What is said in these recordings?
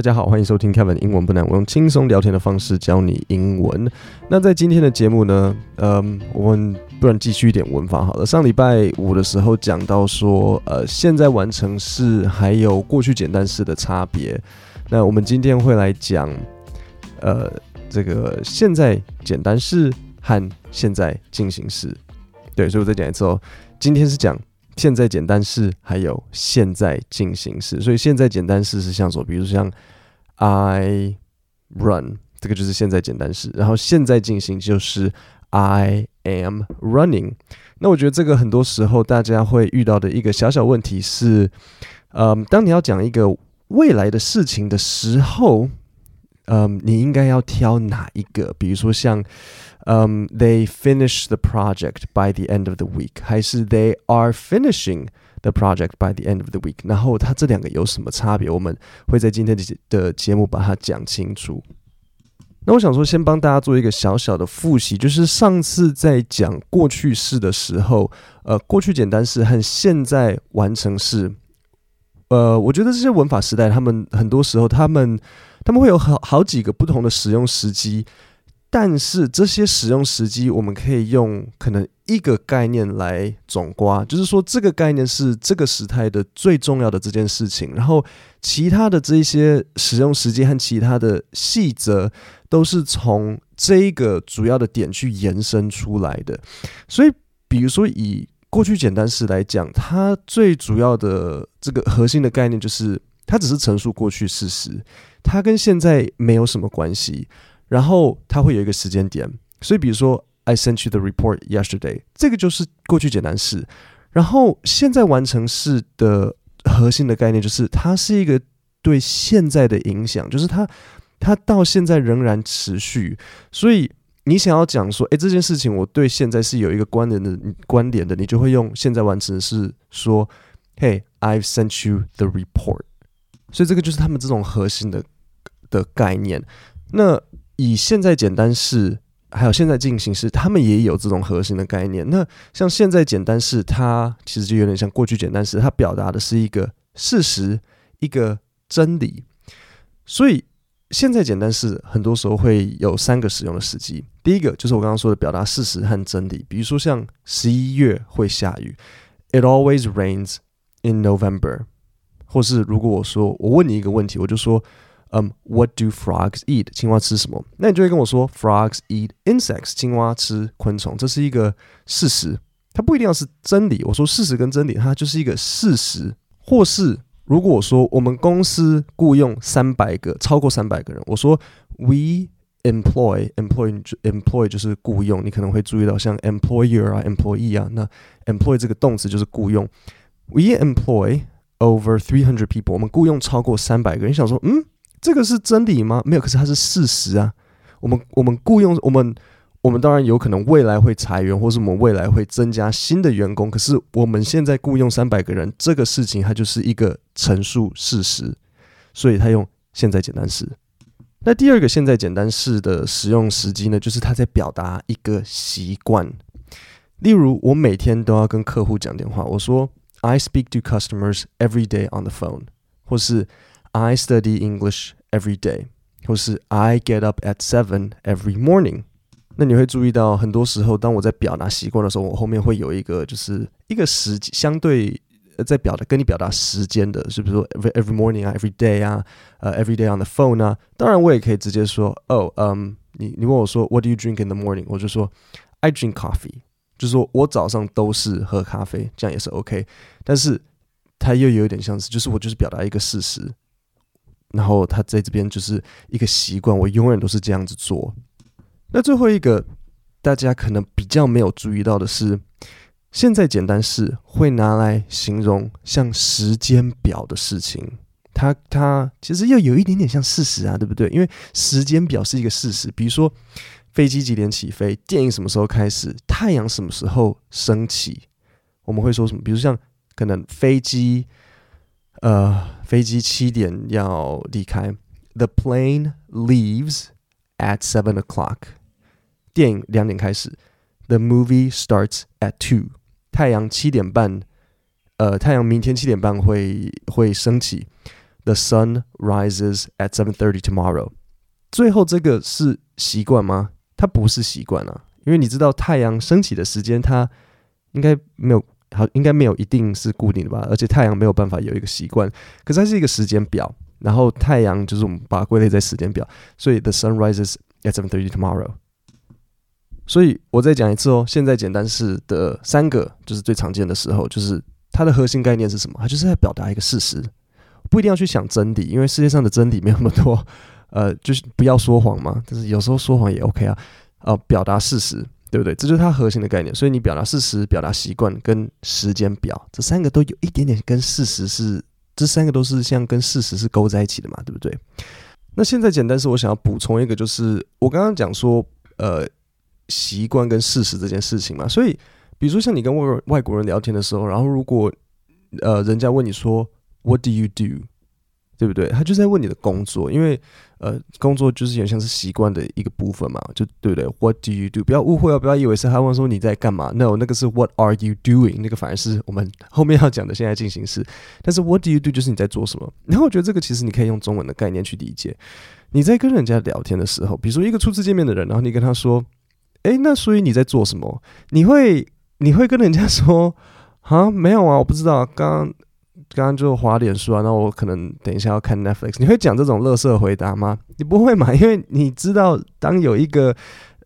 大家好，欢迎收听 Kevin 英文不难，我用轻松聊天的方式教你英文。那在今天的节目呢，嗯，我们不然继续一点文法好了。上礼拜五的时候讲到说，呃，现在完成式还有过去简单式的差别。那我们今天会来讲，呃，这个现在简单式和现在进行式。对，所以我再讲一次哦，今天是讲。现在简单式还有现在进行式，所以现在简单式是像什么？比如像 I run，这个就是现在简单式。然后现在进行就是 I am running。那我觉得这个很多时候大家会遇到的一个小小问题是，嗯，当你要讲一个未来的事情的时候，嗯，你应该要挑哪一个？比如说像。嗯、，They finish the project by the end of the week，还是 they are finishing the project by the end of the week？然后它这两个有什么差别？我们会在今天的的节目把它讲清楚。那我想说，先帮大家做一个小小的复习，就是上次在讲过去式的时候，呃，过去简单式和现在完成式，呃，我觉得这些文法时代，他们很多时候，他们他们会有好好几个不同的使用时机。但是这些使用时机，我们可以用可能一个概念来总括，就是说这个概念是这个时态的最重要的这件事情，然后其他的这一些使用时机和其他的细则都是从这一个主要的点去延伸出来的。所以，比如说以过去简单式来讲，它最主要的这个核心的概念就是它只是陈述过去事实，它跟现在没有什么关系。然后它会有一个时间点，所以比如说 I sent you the report yesterday，这个就是过去简单式。然后现在完成式的核心的概念就是它是一个对现在的影响，就是它它到现在仍然持续。所以你想要讲说，哎，这件事情我对现在是有一个关联的关联的，你就会用现在完成式说，Hey I've sent you the report。所以这个就是他们这种核心的的概念。那以现在简单式还有现在进行式，他们也有这种核心的概念。那像现在简单式，它其实就有点像过去简单式，它表达的是一个事实、一个真理。所以现在简单式很多时候会有三个使用的时机。第一个就是我刚刚说的表达事实和真理，比如说像十一月会下雨，It always rains in November。或是如果我说我问你一个问题，我就说。嗯、，What do frogs eat？青蛙吃什么？那你就会跟我说，Frogs eat insects。青蛙吃昆虫，这是一个事实，它不一定要是真理。我说事实跟真理，它就是一个事实。或是如果我说我们公司雇佣三百个，超过三百个人，我说 We employ employ employ 就是雇佣。你可能会注意到像 employer 啊，employee 啊，那 employ 这个动词就是雇佣。We employ over three hundred people。我们雇佣超过三百个人。你想说，嗯？这个是真理吗？没有，可是它是事实啊。我们我们雇佣我们我们当然有可能未来会裁员，或是我们未来会增加新的员工。可是我们现在雇佣三百个人，这个事情它就是一个陈述事实，所以它用现在简单式。那第二个现在简单式的使用时机呢，就是它在表达一个习惯。例如，我每天都要跟客户讲电话，我说 I speak to customers every day on the phone，或是。I study English every day，或是 I get up at seven every morning。那你会注意到，很多时候当我在表达习惯的时候，我后面会有一个就是一个时相对在表达跟你表达时间的，是不是说 every every morning 啊，every day 啊，呃，every day on the phone 啊？当然，我也可以直接说，哦，嗯，你你问我说，What do you drink in the morning？我就说，I drink coffee， 就是说我早上都是喝咖啡，这样也是 OK。但是它又有一点像是，就是我就是表达一个事实。然后他在这边就是一个习惯，我永远都是这样子做。那最后一个，大家可能比较没有注意到的是，现在简单式会拿来形容像时间表的事情。它它其实又有一点点像事实啊，对不对？因为时间表是一个事实，比如说飞机几点起飞，电影什么时候开始，太阳什么时候升起，我们会说什么？比如像可能飞机。呃，飞机七点要离开。The plane leaves at seven o'clock。电影两点开始。The movie starts at two。太阳七点半，呃，太阳明天七点半会会升起。The sun rises at seven thirty tomorrow。最后这个是习惯吗？它不是习惯啊，因为你知道太阳升起的时间，它应该没有好，应该没有一定是固定的吧？而且太阳没有办法有一个习惯，可是它是一个时间表。然后太阳就是我们把它归类在时间表，所以 The sun rises at seven thirty tomorrow。所以我再讲一次哦，现在简单式的三个就是最常见的时候，就是它的核心概念是什么？它就是在表达一个事实，不一定要去想真理，因为世界上的真理没有那么多。呃，就是不要说谎嘛，但是有时候说谎也 OK 啊。呃，表达事实，对不对？这就是它核心的概念。所以你表达事实、表达习惯跟时间表这三个都有一点点跟事实是。这三个都是像跟事实是勾在一起的嘛，对不对？那现在简单是我想要补充一个，就是我刚刚讲说，呃，习惯跟事实这件事情嘛。所以，比如说像你跟外外国人聊天的时候，然后如果呃人家问你说 “What do you do”，对不对？他就在问你的工作，因为。呃，工作就是有点像是习惯的一个部分嘛，就对不对？What do you do？不要误会哦，不要以为是他问说你在干嘛。No，那个是 What are you doing？那个反而是我们后面要讲的现在进行式。但是 What do you do？就是你在做什么。然后我觉得这个其实你可以用中文的概念去理解。你在跟人家聊天的时候，比如说一个初次见面的人，然后你跟他说：“哎，那所以你在做什么？”你会你会跟人家说：“啊，没有啊，我不知道，刚刚。”刚刚就滑脸书啊，那我可能等一下要看 Netflix。你会讲这种乐色回答吗？你不会嘛？因为你知道，当有一个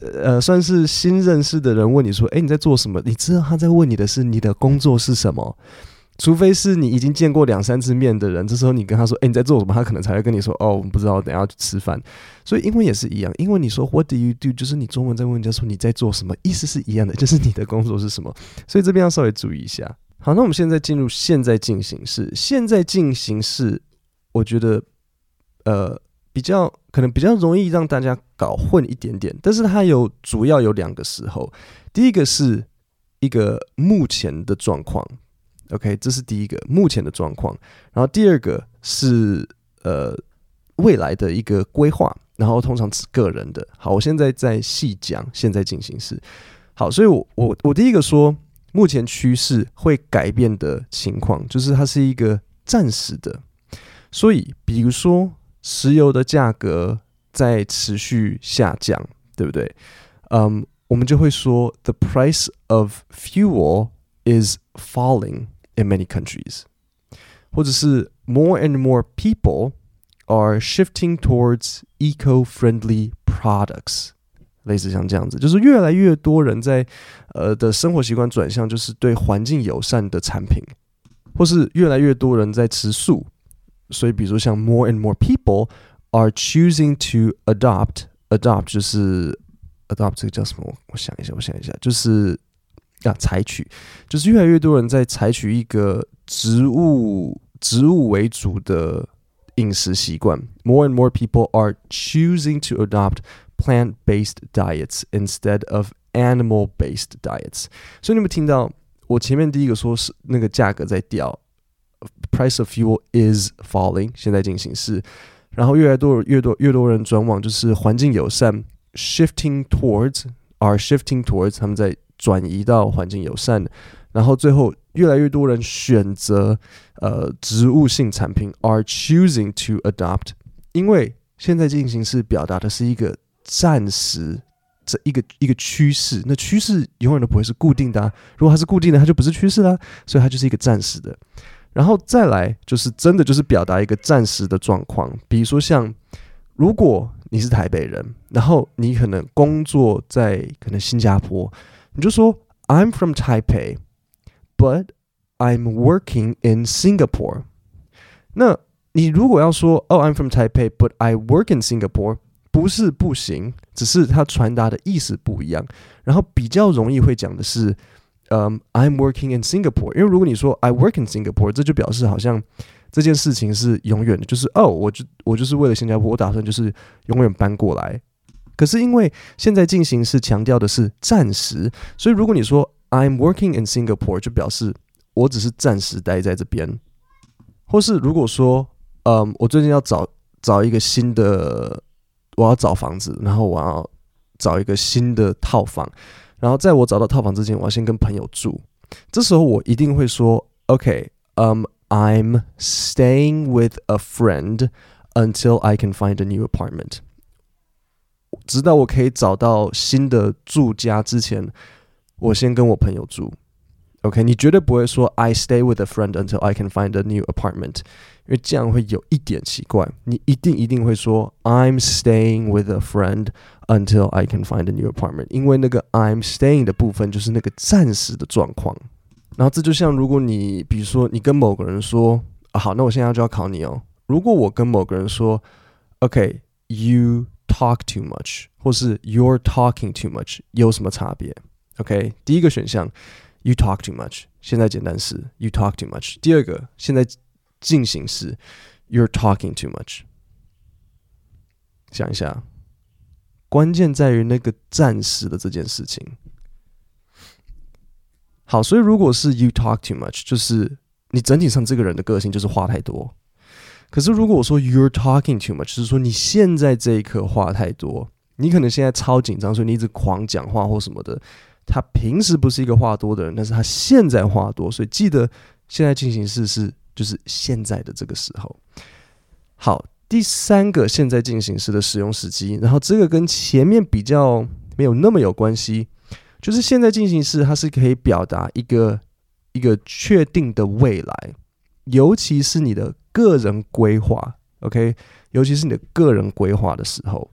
呃算是新认识的人问你说：“诶，你在做什么？”你知道他在问你的是你的工作是什么？除非是你已经见过两三次面的人，这时候你跟他说：“诶，你在做什么？”他可能才会跟你说：“哦，我不知道，等下去吃饭。”所以英文也是一样，英文你说 “What do you do”，就是你中文在问人家说你在做什么，意思是一样的，就是你的工作是什么。所以这边要稍微注意一下。好，那我们现在进入现在进行式。现在进行式，我觉得，呃，比较可能比较容易让大家搞混一点点。但是它有主要有两个时候，第一个是一个目前的状况，OK，这是第一个目前的状况。然后第二个是呃未来的一个规划，然后通常指个人的。好，我现在在细讲现在进行式。好，所以我我我第一个说。目前趋势会改变的情况，就是它是一个暂时的。所以，比如说石油的价格在持续下降，对不对？嗯，我们就会说，the price of fuel is falling in many countries，或者是 more and more people are shifting towards eco-friendly products。 类似像这样子，就是越来越多人在呃的生活习惯转向，就是对环境友善的产品，或是越来越多人在吃素。所以，比如像 more and more people are choosing to adopt，adopt 就是 adopt 这个叫什么？我我想一下，我想一下，就是要采取，就是越来越多人在采取一个植物植物为主的饮食习惯。More and more people are choosing to adopt。Plant-based diets instead of animal-based diets。所以你有没有听到我前面第一个说是那个价格在掉，price of fuel is falling，现在进行式，然后越来越多越多越多人转往就是环境友善，shifting towards are shifting towards，他们在转移到环境友善，然后最后越来越多人选择呃植物性产品，are choosing to adopt，因为现在进行式表达的是一个。 暂时这一个一个趋势，那趋势永远都不会是固定的啊。如果它是固定的，它就不是趋势啦。所以它就是一个暂时的。然后再来就是真的就是表达一个暂时的状况。比如说像，如果你是台北人，然后你可能工作在可能新加坡，你就说 I'm from Taipei, but I'm working in Singapore。那你如果要说 Oh, I'm from Taipei, but I work in Singapore。不是不行，只是它传达的意思不一样。然后比较容易会讲的是，嗯，I'm working in Singapore。因为如果你说 I work in Singapore，这就表示好像这件事情是永远的，就是哦，我就我就是为了新加坡，我打算就是永远搬过来。可是因为现在进行是强调的是暂时，所以如果你说 I'm working in Singapore，就表示我只是暂时待在这边。或是如果说，嗯，我最近要找找一个新的。我要找房子，然后我要找一个新的套房，然后在我找到套房之前，我要先跟朋友住。这时候我一定会说，OK，um，I'm staying with a friend until I can find a new apartment。直到我可以找到新的住家之前，我先跟我朋友住。OK，你绝对不会说 I stay with a friend until I can find a new apartment，因为这样会有一点奇怪。你一定一定会说 I'm staying with a friend until I can find a new apartment，因为那个 I'm staying 的部分就是那个暂时的状况。然后这就像如果你比如说你跟某个人说啊，好，那我现在就要考你哦。如果我跟某个人说 OK，you talk too much，或是 you're talking too much，有什么差别？OK，第一个选项。 You talk too much。现在简单式，You talk too much。第二个，现在进行式，You're talking too much。想一下，关键在于那个暂时的这件事情。好，所以如果是 You talk too much，就是你整体上这个人的个性就是话太多。可是如果我说 You're talking too much，就是说你现在这一刻话太多，你可能现在超紧张，所以你一直狂讲话或什么的。他平时不是一个话多的人，但是他现在话多，所以记得现在进行式是就是现在的这个时候。好，第三个现在进行式的使用时机，然后这个跟前面比较没有那么有关系，就是现在进行式它是可以表达一个一个确定的未来，尤其是你的个人规划，OK，尤其是你的个人规划的时候。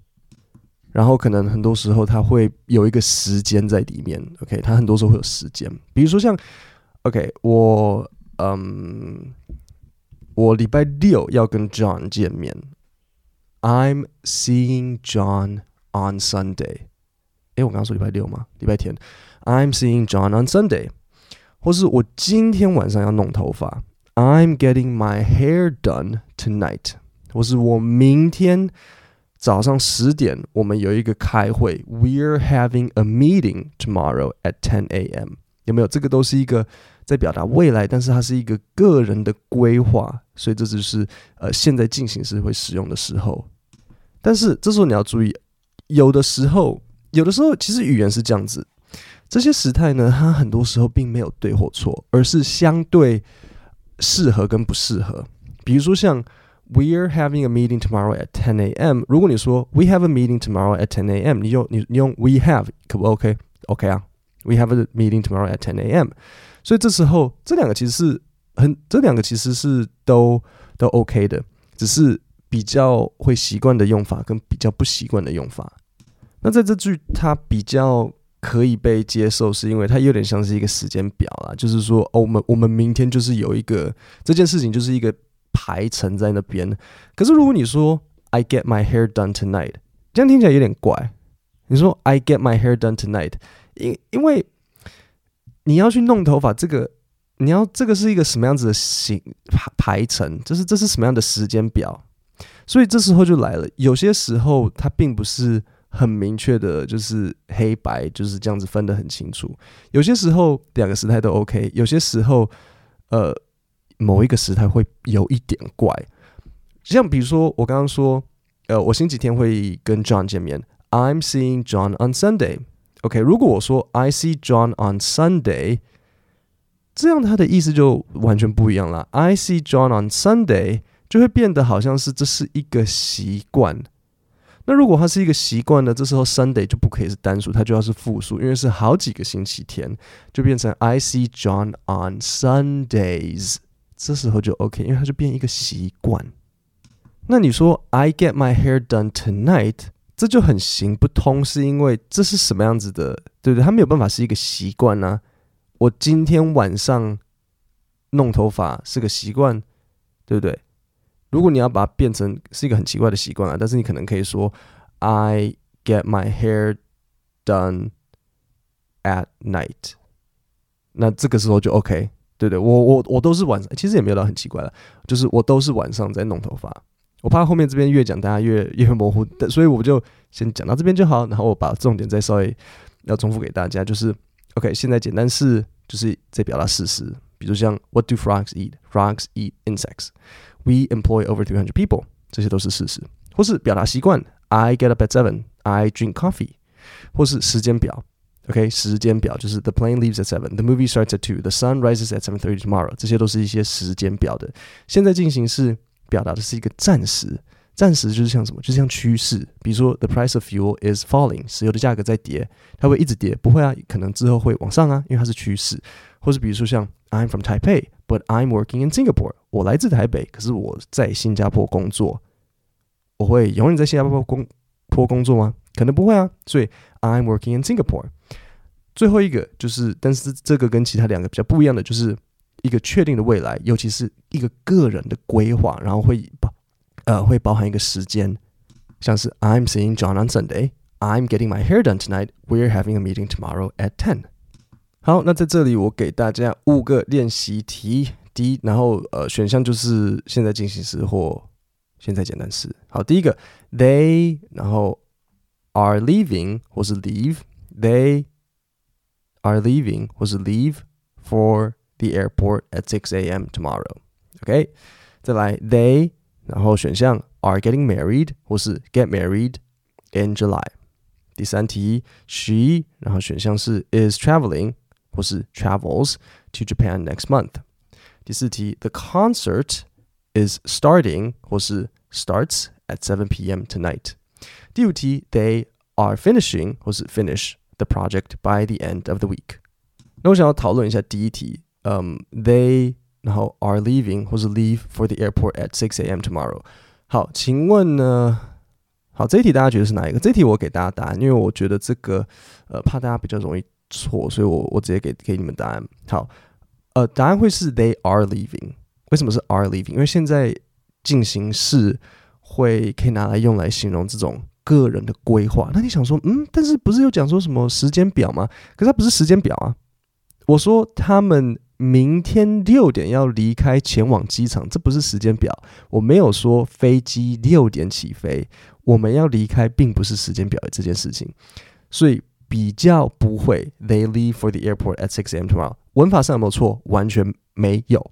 然后可能很多时候它会有一个时间在里面，OK，它很多时候会有时间，比如说像，OK，我嗯，我礼拜六要跟 John 见面，I'm seeing John on Sunday。诶，我刚刚说礼拜六吗？礼拜天，I'm seeing John on Sunday。或是我今天晚上要弄头发，I'm getting my hair done tonight。或是我明天。早上十点，我们有一个开会。We're having a meeting tomorrow at 10 a.m. 有没有？这个都是一个在表达未来，但是它是一个个人的规划，所以这就是呃现在进行时会使用的时候。但是这时候你要注意，有的时候，有的时候其实语言是这样子，这些时态呢，它很多时候并没有对或错，而是相对适合跟不适合。比如说像。We're having a meeting tomorrow at 10 a.m. 如果你说 We have a meeting tomorrow at 10 a.m. 你用你你用 We have 可不 OK？OK 啊，We have a meeting tomorrow at 10 a.m. 所以这时候这两个其实是很这两个其实是都都 OK 的，只是比较会习惯的用法跟比较不习惯的用法。那在这句它比较可以被接受，是因为它有点像是一个时间表啦，就是说哦，我们我们明天就是有一个这件事情就是一个。排程在那边，可是如果你说 I get my hair done tonight，这样听起来有点怪。你说 I get my hair done tonight，因因为你要去弄头发，这个你要这个是一个什么样子的行排排程？这是这是什么样的时间表？所以这时候就来了，有些时候它并不是很明确的，就是黑白就是这样子分得很清楚。有些时候两个时态都 OK，有些时候呃。某一个时态会有一点怪，像比如说我刚刚说，呃，我星期天会跟 John 见面，I'm seeing John on Sunday。OK，如果我说 I see John on Sunday，这样它的意思就完全不一样了。I see John on Sunday 就会变得好像是这是一个习惯。那如果它是一个习惯呢，这时候 Sunday 就不可以是单数，它就要是复数，因为是好几个星期天，就变成 I see John on Sundays。这时候就 OK，因为它就变一个习惯。那你说 I get my hair done tonight，这就很行不通，是因为这是什么样子的，对不对？它没有办法是一个习惯呢。我今天晚上弄头发是个习惯，对不对？如果你要把它变成是一个很奇怪的习惯啊，但是你可能可以说 I get my hair done at night，那这个时候就 OK。对对，我我我都是晚上，其实也没有到很奇怪了，就是我都是晚上在弄头发。我怕后面这边越讲大家越越模糊，所以我就先讲到这边就好。然后我把重点再稍微要重复给大家，就是 OK。现在简单是就是在表达事实，比如像 What do frogs eat? Frogs eat insects. We employ over three hundred people. 这些都是事实，或是表达习惯。I get up at seven. I drink coffee. 或是时间表。OK，时间表就是 The plane leaves at seven, the movie starts at two, the sun rises at seven thirty tomorrow。这些都是一些时间表的。现在进行式表达的是一个暂时，暂时就是像什么？就是像趋势。比如说，the price of fuel is falling，石油的价格在跌，它会一直跌？不会啊，可能之后会往上啊，因为它是趋势。或是比如说像 I'm from Taipei, but I'm working in Singapore。我来自台北，可是我在新加坡工作。我会永远在新加坡工坡工作吗？可能不会啊。所以 I'm working in Singapore。最后一个就是，但是这个跟其他两个比较不一样的，就是一个确定的未来，尤其是一个个人的规划，然后会包呃会包含一个时间，像是 I'm seeing John on Sunday, I'm getting my hair done tonight, we're having a meeting tomorrow at ten。好，那在这里我给大家五个练习题，第一，然后呃选项就是现在进行时或现在简单时。好，第一个 they，然后 are leaving 或是 leave，they。are leaving 或是 leave for the airport at 6 a.m. tomorrow. OK，再来 they，然后选项 are getting married 或是 get married in July。第三题 she，然后选项是 is traveling 或是 travels to Japan next month。第四题 the concert is starting 或是 starts at 7 p.m. tonight。 第五题 they are finishing 或是 finish。the project by the end of the week。那我想要讨论一下第一题，嗯、um,，they 然后 are leaving 或是 leave for the airport at six a.m. tomorrow。好，请问呢？好，这一题大家觉得是哪一个？这一题我给大家答案，因为我觉得这个呃怕大家比较容易错，所以我我直接给给你们答案。好，呃，答案会是 they are leaving。为什么是 are leaving？因为现在进行式 会可以拿来用来形容这种。个人的规划，那你想说，嗯，但是不是有讲说什么时间表吗？可是它不是时间表啊。我说他们明天六点要离开，前往机场，这不是时间表。我没有说飞机六点起飞，我们要离开，并不是时间表的这件事情，所以比较不会。They leave for the airport at six a.m. tomorrow。文法上有没有错？完全没有。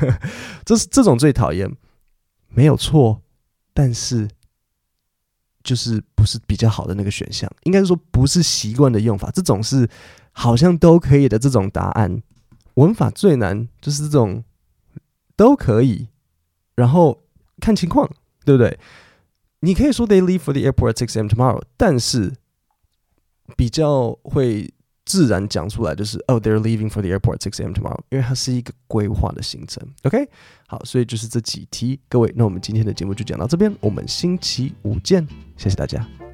这是这种最讨厌，没有错，但是。就是不是比较好的那个选项，应该是说不是习惯的用法。这种是好像都可以的这种答案，文法最难就是这种都可以，然后看情况，对不对？你可以说 They leave for the airport at six a.m. tomorrow，但是比较会。自然讲出来就是 Oh,，they're leaving for the airport at 6 a.m. tomorrow，因为它是一个规划的行程。OK，好，所以就是这几题，各位，那我们今天的节目就讲到这边，我们星期五见，谢谢大家。